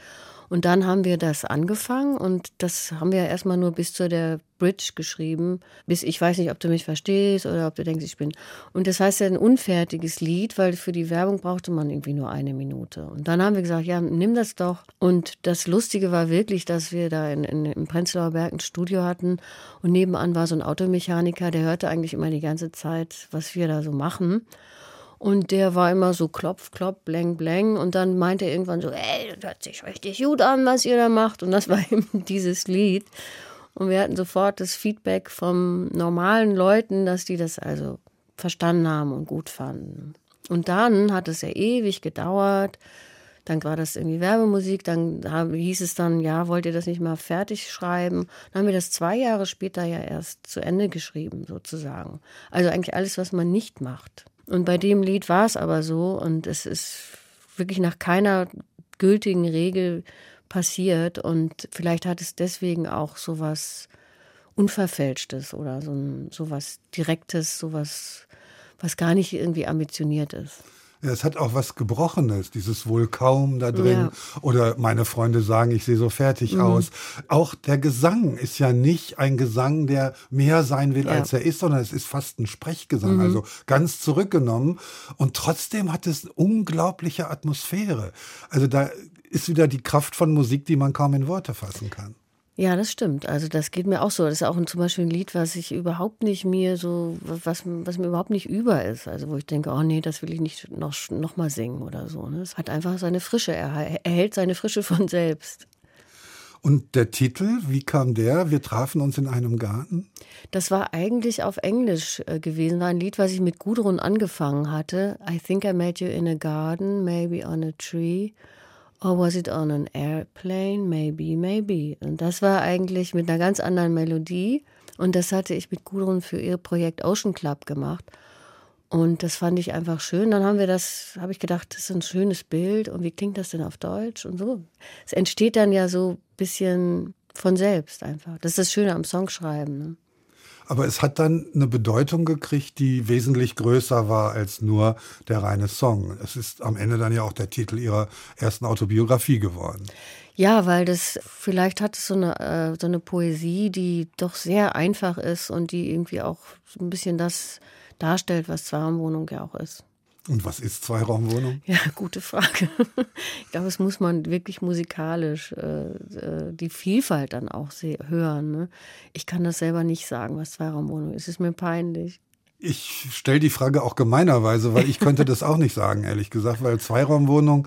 Und dann haben wir das angefangen und das haben wir erstmal nur bis zu der Bridge geschrieben, bis ich weiß nicht, ob du mich verstehst oder ob du denkst, ich bin. Und das heißt ja ein unfertiges Lied, weil für die Werbung brauchte man irgendwie nur eine Minute. Und dann haben wir gesagt, ja, nimm das doch. Und das Lustige war wirklich, dass wir da in, in, im Prenzlauer Berg ein Studio hatten und nebenan war so ein Automechaniker, der hörte eigentlich immer die ganze Zeit, was wir da so machen. Und der war immer so klopf, klopf, bleng, bleng. Und dann meinte er irgendwann so, ey, das hört sich richtig gut an, was ihr da macht. Und das war eben dieses Lied. Und wir hatten sofort das Feedback von normalen Leuten, dass die das also verstanden haben und gut fanden. Und dann hat es ja ewig gedauert. Dann war das irgendwie Werbemusik. Dann hieß es dann, ja, wollt ihr das nicht mal fertig schreiben? Dann haben wir das zwei Jahre später ja erst zu Ende geschrieben, sozusagen. Also eigentlich alles, was man nicht macht. Und bei dem Lied war es aber so und es ist wirklich nach keiner gültigen Regel passiert und vielleicht hat es deswegen auch so was Unverfälschtes oder so, ein, so was Direktes, so was, was gar nicht irgendwie ambitioniert ist. Ja, es hat auch was Gebrochenes, dieses wohl kaum da drin. Ja. Oder meine Freunde sagen, ich sehe so fertig Mhm. aus. Auch der Gesang ist ja nicht ein Gesang, der mehr sein will, Ja. Mhm. als er ist, sondern es ist fast ein Sprechgesang, also ganz zurückgenommen. Und trotzdem hat es eine unglaubliche Atmosphäre. Also da ist wieder die Kraft von Musik, die man kaum in Worte fassen kann. Ja, das stimmt. Also das geht mir auch so. Das ist auch ein, zum Beispiel ein Lied, was ich überhaupt nicht mir so, was, was mir überhaupt nicht über ist. Also wo ich denke, oh nee, das will ich nicht noch, noch mal singen oder so. Ne? Es hat einfach seine Frische, er erhält seine Frische von selbst. Und der Titel, wie kam der? Wir trafen uns in einem Garten. Das war eigentlich auf Englisch äh, gewesen, war ein Lied, was ich mit Gudrun angefangen hatte. I think I met you in a garden, maybe on a tree. Or was it on an airplane? Maybe, maybe. Und das war eigentlich mit einer ganz anderen Melodie. Und das hatte ich mit Gudrun für ihr Projekt Ocean Club gemacht. Und das fand ich einfach schön. Dann haben wir das, habe ich gedacht, das ist ein schönes Bild. Und wie klingt das denn auf Deutsch? Und so. Es entsteht dann ja so ein bisschen von selbst einfach. Das ist das Schöne am Songschreiben. Ne? Aber es hat dann eine Bedeutung gekriegt, die wesentlich größer war als nur der reine Song. Es ist am Ende dann ja auch der Titel ihrer ersten Autobiografie geworden. Ja, weil das vielleicht hat es so eine, äh, so eine Poesie, die doch sehr einfach ist und die irgendwie auch so ein bisschen das darstellt, was Zweiraumwohnung ja auch ist. Und was ist Zweiraumwohnung? Ja, gute Frage. Ich glaube, es muss man wirklich musikalisch äh, äh, die Vielfalt dann auch hören. Ne? Ich kann das selber nicht sagen, was Zweiraumwohnung ist. Es ist mir peinlich. Ich stelle die Frage auch gemeinerweise, weil ich könnte das auch nicht sagen, ehrlich gesagt, weil Zweiraumwohnung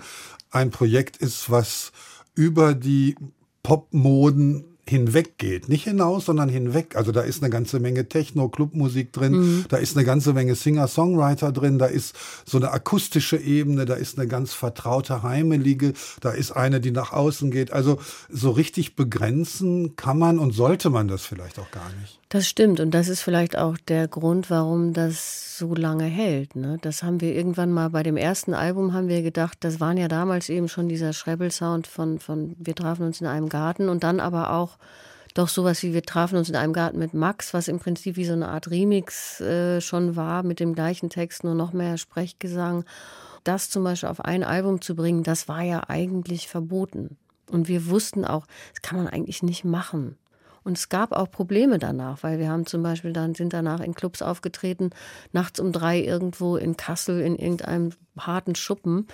ein Projekt ist, was über die Popmoden hinweggeht. Nicht hinaus, sondern hinweg. Also da ist eine ganze Menge Techno, Clubmusik drin, da ist eine ganze Menge Singer-Songwriter drin, da ist so eine akustische Ebene, da ist eine ganz vertraute, heimelige, da ist eine, die nach außen geht. Also so richtig begrenzen kann man und sollte man das vielleicht auch gar nicht. Das stimmt und das ist vielleicht auch der Grund, warum das so lange hält. Ne? Das haben wir irgendwann mal bei dem ersten Album haben wir gedacht, das waren ja damals eben schon dieser Schrebbel-Sound von, von Wir trafen uns in einem Garten und dann aber auch doch sowas wie Wir trafen uns in einem Garten mit Max, was im Prinzip wie so eine Art Remix äh, schon war mit dem gleichen Text, nur noch mehr Sprechgesang. Das zum Beispiel auf ein Album zu bringen, das war ja eigentlich verboten. Und wir wussten auch, das kann man eigentlich nicht machen. Und es gab auch Probleme danach, weil wir haben zum Beispiel dann sind danach in Clubs aufgetreten, nachts um drei irgendwo in Kassel in irgendeinem harten Schuppen.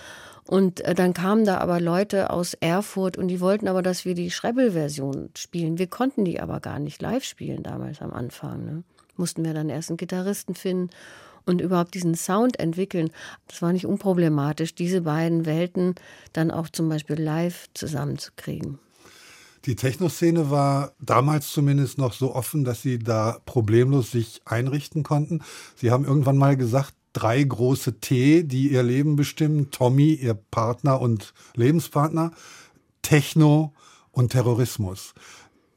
Und äh, dann kamen da aber Leute aus Erfurt und die wollten aber, dass wir die Schrebbel-Version spielen. Wir konnten die aber gar nicht live spielen damals am Anfang. Ne? Mussten wir dann erst einen Gitarristen finden und überhaupt diesen Sound entwickeln. Das war nicht unproblematisch, diese beiden Welten dann auch zum Beispiel live zusammenzukriegen. Die Techno-Szene war damals zumindest noch so offen, dass sie da problemlos sich einrichten konnten. Sie haben irgendwann mal gesagt, drei große T, die ihr Leben bestimmen. Tommy, ihr Partner und Lebenspartner, Techno und Terrorismus.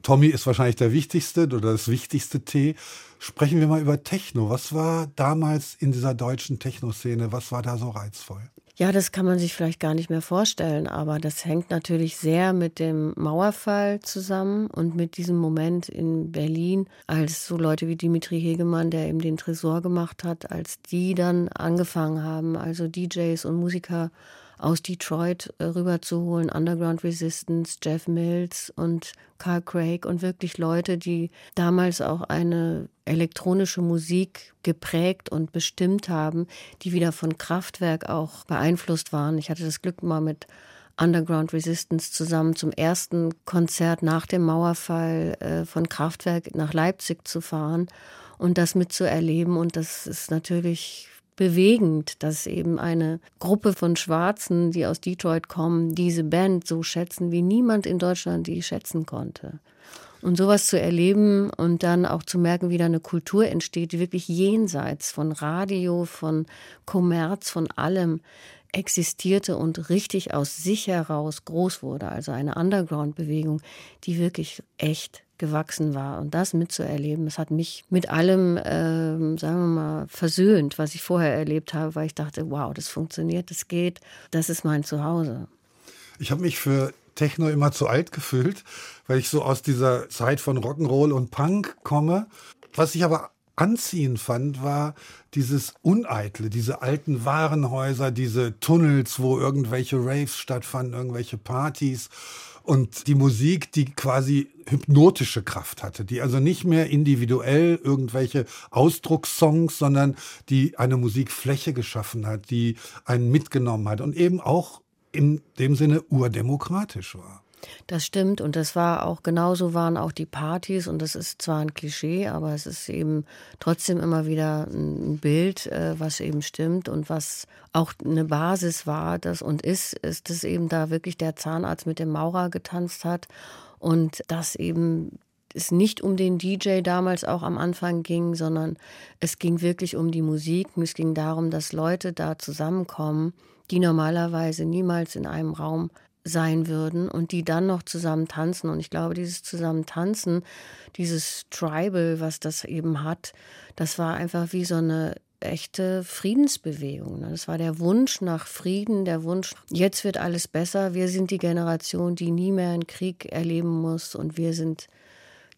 Tommy ist wahrscheinlich der wichtigste oder das wichtigste T. Sprechen wir mal über Techno. Was war damals in dieser deutschen Techno-Szene? Was war da so reizvoll? Ja, das kann man sich vielleicht gar nicht mehr vorstellen, aber das hängt natürlich sehr mit dem Mauerfall zusammen und mit diesem Moment in Berlin, als so Leute wie Dimitri Hegemann, der eben den Tresor gemacht hat, als die dann angefangen haben, also DJs und Musiker aus Detroit äh, rüberzuholen, Underground Resistance, Jeff Mills und Carl Craig und wirklich Leute, die damals auch eine elektronische Musik geprägt und bestimmt haben, die wieder von Kraftwerk auch beeinflusst waren. Ich hatte das Glück mal mit Underground Resistance zusammen zum ersten Konzert nach dem Mauerfall äh, von Kraftwerk nach Leipzig zu fahren und das mitzuerleben. Und das ist natürlich bewegend, dass eben eine Gruppe von Schwarzen, die aus Detroit kommen, diese Band so schätzen, wie niemand in Deutschland die schätzen konnte. Und sowas zu erleben und dann auch zu merken, wie da eine Kultur entsteht, die wirklich jenseits von Radio, von Kommerz, von allem existierte und richtig aus sich heraus groß wurde. Also eine Underground-Bewegung, die wirklich echt gewachsen war. Und das mitzuerleben, das hat mich mit allem, ähm, sagen wir mal, versöhnt, was ich vorher erlebt habe, weil ich dachte, wow, das funktioniert, das geht, das ist mein Zuhause. Ich habe mich für Techno immer zu alt gefühlt, weil ich so aus dieser Zeit von Rock'n'Roll und Punk komme. Was ich aber anziehend fand, war dieses Uneitle, diese alten Warenhäuser, diese Tunnels, wo irgendwelche Raves stattfanden, irgendwelche Partys und die Musik, die quasi hypnotische Kraft hatte, die also nicht mehr individuell irgendwelche Ausdruckssongs, sondern die eine Musikfläche geschaffen hat, die einen mitgenommen hat und eben auch in dem Sinne urdemokratisch war. Das stimmt und das war auch genauso waren auch die Partys und das ist zwar ein Klischee, aber es ist eben trotzdem immer wieder ein Bild, äh, was eben stimmt und was auch eine Basis war, das und ist, ist dass eben da wirklich der Zahnarzt mit dem Maurer getanzt hat und das eben es nicht um den DJ damals auch am Anfang ging, sondern es ging wirklich um die Musik. Es ging darum, dass Leute da zusammenkommen, die normalerweise niemals in einem Raum sein würden und die dann noch zusammen tanzen. Und ich glaube, dieses zusammen tanzen, dieses Tribal, was das eben hat, das war einfach wie so eine echte Friedensbewegung. Ne? Das war der Wunsch nach Frieden, der Wunsch, jetzt wird alles besser. Wir sind die Generation, die nie mehr einen Krieg erleben muss und wir sind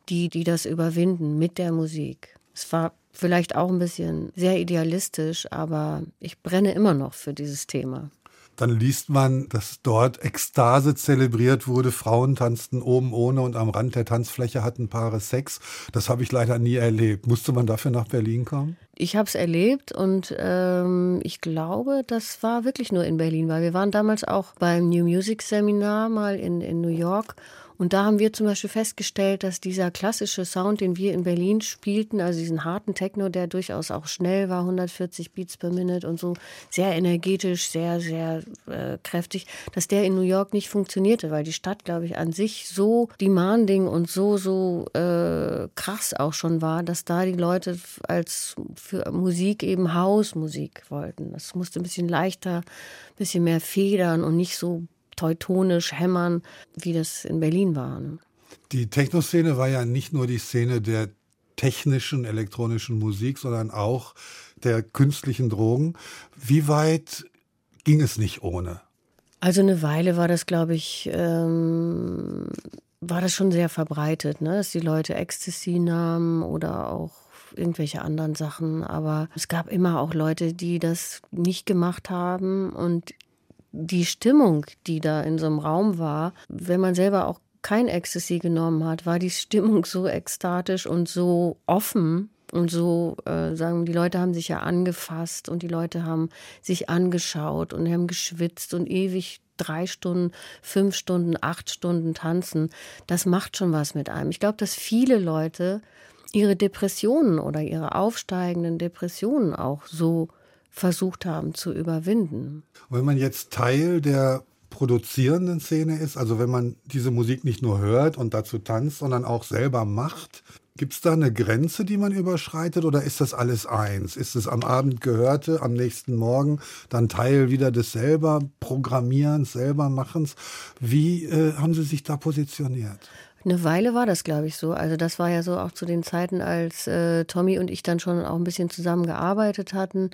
die, die das überwinden mit der Musik. Es war vielleicht auch ein bisschen sehr idealistisch, aber ich brenne immer noch für dieses Thema. Dann liest man, dass dort Ekstase zelebriert wurde. Frauen tanzten oben ohne und am Rand der Tanzfläche hatten Paare Sex. Das habe ich leider nie erlebt. Musste man dafür nach Berlin kommen? Ich habe es erlebt und ähm, ich glaube, das war wirklich nur in Berlin, weil wir waren damals auch beim New Music Seminar mal in, in New York und da haben wir zum Beispiel festgestellt, dass dieser klassische Sound, den wir in Berlin spielten, also diesen harten Techno, der durchaus auch schnell war, 140 Beats per Minute und so, sehr energetisch, sehr, sehr äh, kräftig, dass der in New York nicht funktionierte, weil die Stadt, glaube ich, an sich so demanding und so, so äh, krass auch schon war, dass da die Leute als für Musik eben Hausmusik wollten. Das musste ein bisschen leichter, ein bisschen mehr federn und nicht so teutonisch hämmern, wie das in Berlin war. Ne? Die Techno-Szene war ja nicht nur die Szene der technischen elektronischen Musik, sondern auch der künstlichen Drogen. Wie weit ging es nicht ohne? Also eine Weile war das, glaube ich, ähm, war das schon sehr verbreitet, ne? dass die Leute Ecstasy nahmen oder auch irgendwelche anderen Sachen. Aber es gab immer auch Leute, die das nicht gemacht haben und die Stimmung, die da in so einem Raum war, wenn man selber auch kein Ecstasy genommen hat, war die Stimmung so ekstatisch und so offen und so, äh, sagen, die Leute haben sich ja angefasst und die Leute haben sich angeschaut und haben geschwitzt und ewig drei Stunden, fünf Stunden, acht Stunden tanzen. Das macht schon was mit einem. Ich glaube, dass viele Leute ihre Depressionen oder ihre aufsteigenden Depressionen auch so versucht haben zu überwinden. Wenn man jetzt Teil der produzierenden Szene ist, also wenn man diese Musik nicht nur hört und dazu tanzt, sondern auch selber macht, Gibt es da eine Grenze, die man überschreitet oder ist das alles eins? Ist es am Abend Gehörte, am nächsten Morgen dann Teil wieder des selber Programmierens, selber Machens? Wie äh, haben Sie sich da positioniert? Eine Weile war das, glaube ich, so. Also das war ja so auch zu den Zeiten, als äh, Tommy und ich dann schon auch ein bisschen zusammengearbeitet hatten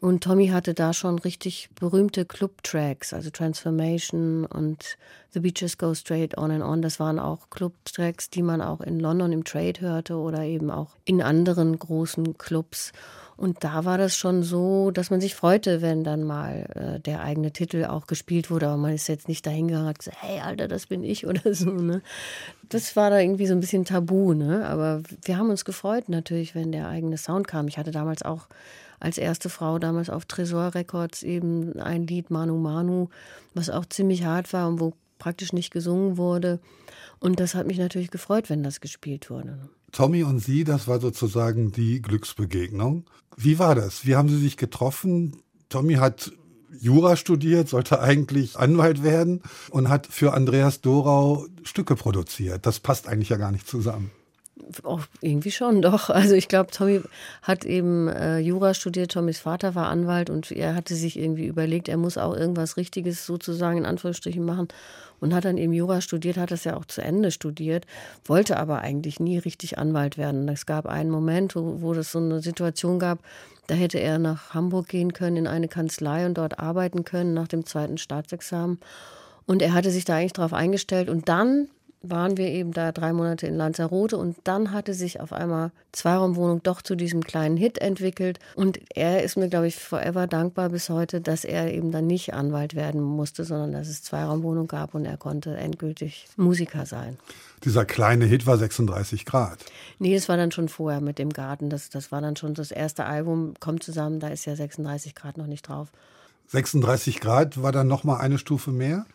und Tommy hatte da schon richtig berühmte Club-Tracks, also Transformation und The Beaches Go Straight On and On. Das waren auch Club-Tracks, die man auch in London im Trade hörte oder eben auch in anderen großen Clubs. Und da war das schon so, dass man sich freute, wenn dann mal äh, der eigene Titel auch gespielt wurde. Aber man ist jetzt nicht dahingegangen und gesagt, hey Alter, das bin ich oder so. Ne? Das war da irgendwie so ein bisschen tabu. Ne? Aber wir haben uns gefreut natürlich, wenn der eigene Sound kam. Ich hatte damals auch als erste Frau damals auf Tresor Records eben ein Lied Manu Manu, was auch ziemlich hart war und wo praktisch nicht gesungen wurde. Und das hat mich natürlich gefreut, wenn das gespielt wurde. Tommy und Sie, das war sozusagen die Glücksbegegnung. Wie war das? Wie haben Sie sich getroffen? Tommy hat Jura studiert, sollte eigentlich Anwalt werden und hat für Andreas Dorau Stücke produziert. Das passt eigentlich ja gar nicht zusammen. Oh, irgendwie schon, doch. Also ich glaube, Tommy hat eben äh, Jura studiert, Tommys Vater war Anwalt und er hatte sich irgendwie überlegt, er muss auch irgendwas Richtiges sozusagen in Anführungsstrichen machen und hat dann eben Jura studiert, hat das ja auch zu Ende studiert, wollte aber eigentlich nie richtig Anwalt werden. Es gab einen Moment, wo, wo es so eine Situation gab, da hätte er nach Hamburg gehen können in eine Kanzlei und dort arbeiten können nach dem zweiten Staatsexamen. Und er hatte sich da eigentlich drauf eingestellt. Und dann waren wir eben da drei Monate in Lanzarote und dann hatte sich auf einmal Zweiraumwohnung doch zu diesem kleinen Hit entwickelt und er ist mir, glaube ich, forever dankbar bis heute, dass er eben dann nicht Anwalt werden musste, sondern dass es Zweiraumwohnung gab und er konnte endgültig Musiker sein. Dieser kleine Hit war 36 Grad. Nee, das war dann schon vorher mit dem Garten. Das, das war dann schon das erste Album, kommt zusammen, da ist ja 36 Grad noch nicht drauf. 36 Grad war dann noch mal eine Stufe mehr?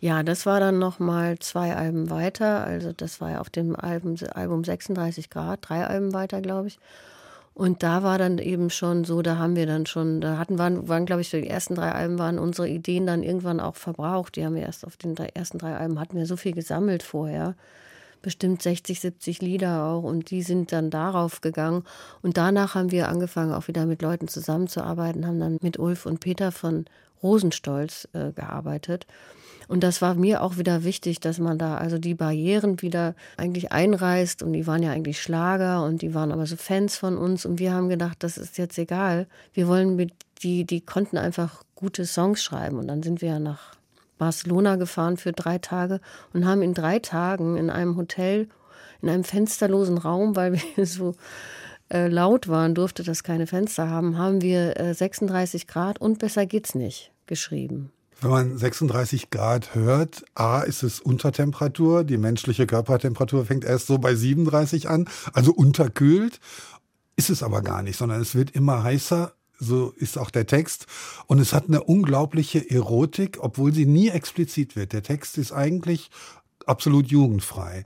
Ja, das war dann noch mal zwei Alben weiter. Also das war ja auf dem Album, Album 36 Grad, drei Alben weiter, glaube ich. Und da war dann eben schon so, da haben wir dann schon, da hatten waren, waren glaube ich, die ersten drei Alben waren unsere Ideen dann irgendwann auch verbraucht. Die haben wir erst auf den drei, ersten drei Alben hatten wir so viel gesammelt vorher. Bestimmt 60, 70 Lieder auch und die sind dann darauf gegangen. Und danach haben wir angefangen, auch wieder mit Leuten zusammenzuarbeiten, haben dann mit Ulf und Peter von Rosenstolz äh, gearbeitet. Und das war mir auch wieder wichtig, dass man da also die Barrieren wieder eigentlich einreißt. Und die waren ja eigentlich Schlager und die waren aber so Fans von uns. Und wir haben gedacht, das ist jetzt egal. Wir wollen mit die, die konnten einfach gute Songs schreiben. Und dann sind wir ja nach Barcelona gefahren für drei Tage und haben in drei Tagen in einem Hotel, in einem fensterlosen Raum, weil wir so äh, laut waren, durfte das keine Fenster haben, haben wir äh, 36 Grad und besser geht's nicht geschrieben. Wenn man 36 Grad hört, A, ist es Untertemperatur. Die menschliche Körpertemperatur fängt erst so bei 37 an, also unterkühlt. Ist es aber gar nicht, sondern es wird immer heißer. So ist auch der Text. Und es hat eine unglaubliche Erotik, obwohl sie nie explizit wird. Der Text ist eigentlich absolut jugendfrei.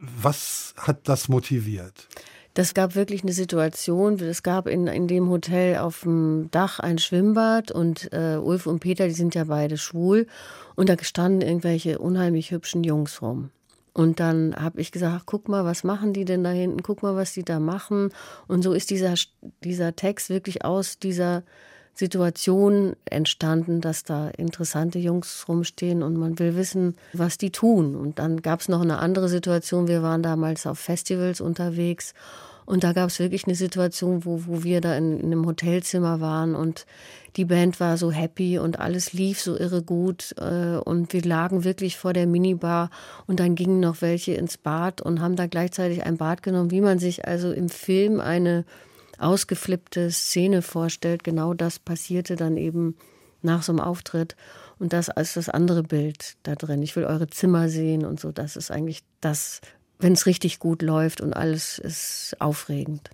Was hat das motiviert? Das gab wirklich eine Situation. Es gab in, in dem Hotel auf dem Dach ein Schwimmbad und äh, Ulf und Peter, die sind ja beide schwul. Und da standen irgendwelche unheimlich hübschen Jungs rum. Und dann habe ich gesagt, guck mal, was machen die denn da hinten? Guck mal, was die da machen. Und so ist dieser, dieser Text wirklich aus dieser Situation entstanden, dass da interessante Jungs rumstehen und man will wissen, was die tun. Und dann gab es noch eine andere Situation. Wir waren damals auf Festivals unterwegs und da gab es wirklich eine Situation, wo, wo wir da in, in, einem Hotelzimmer waren und die Band war so happy und alles lief so irre gut äh, und wir lagen wirklich vor der Minibar und dann gingen noch welche ins Bad und haben da gleichzeitig ein Bad genommen, wie man sich also im Film eine ausgeflippte Szene vorstellt. Genau das passierte dann eben nach so einem Auftritt. Und das ist das andere Bild da drin. Ich will eure Zimmer sehen und so. Das ist eigentlich das, wenn es richtig gut läuft und alles ist aufregend.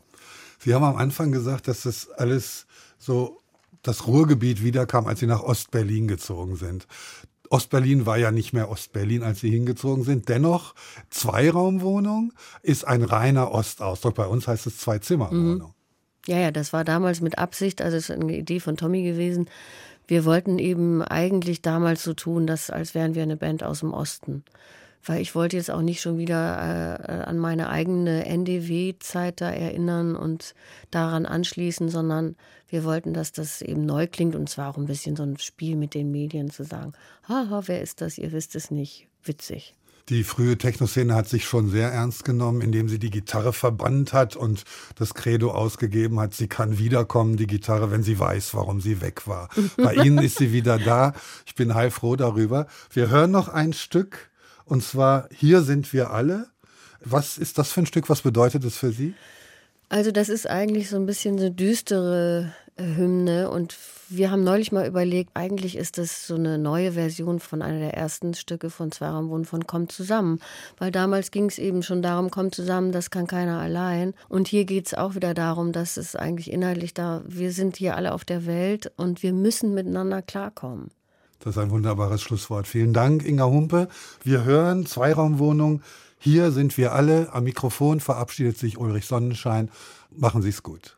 Sie haben am Anfang gesagt, dass das alles so das Ruhrgebiet wiederkam, als Sie nach Ostberlin gezogen sind. Ostberlin war ja nicht mehr Ostberlin, als sie hingezogen sind. Dennoch, Zweiraumwohnung ist ein reiner Ostausdruck. Bei uns heißt es Zwei-Zimmer-Wohnung. Mhm. Ja, ja, das war damals mit Absicht, also es ist eine Idee von Tommy gewesen. Wir wollten eben eigentlich damals so tun, dass, als wären wir eine Band aus dem Osten. Weil ich wollte jetzt auch nicht schon wieder äh, an meine eigene NDW-Zeit da erinnern und daran anschließen, sondern wir wollten, dass das eben neu klingt und zwar auch ein bisschen so ein Spiel mit den Medien zu sagen, haha, wer ist das? Ihr wisst es nicht. Witzig. Die frühe Techno-Szene hat sich schon sehr ernst genommen, indem sie die Gitarre verbannt hat und das Credo ausgegeben hat, sie kann wiederkommen, die Gitarre, wenn sie weiß, warum sie weg war. Bei Ihnen ist sie wieder da. Ich bin heilfroh darüber. Wir hören noch ein Stück und zwar Hier sind wir alle. Was ist das für ein Stück? Was bedeutet es für Sie? Also das ist eigentlich so ein bisschen so düstere Hymne und wir haben neulich mal überlegt, eigentlich ist das so eine neue Version von einer der ersten Stücke von Zweiraumwohn von Kommt zusammen, weil damals ging es eben schon darum, kommt zusammen, das kann keiner allein und hier geht es auch wieder darum, dass es eigentlich inhaltlich da, wir sind hier alle auf der Welt und wir müssen miteinander klarkommen. Das ist ein wunderbares Schlusswort. Vielen Dank, Inga Humpe. Wir hören Zweiraumwohnung. Hier sind wir alle. Am Mikrofon verabschiedet sich Ulrich Sonnenschein. Machen Sie es gut.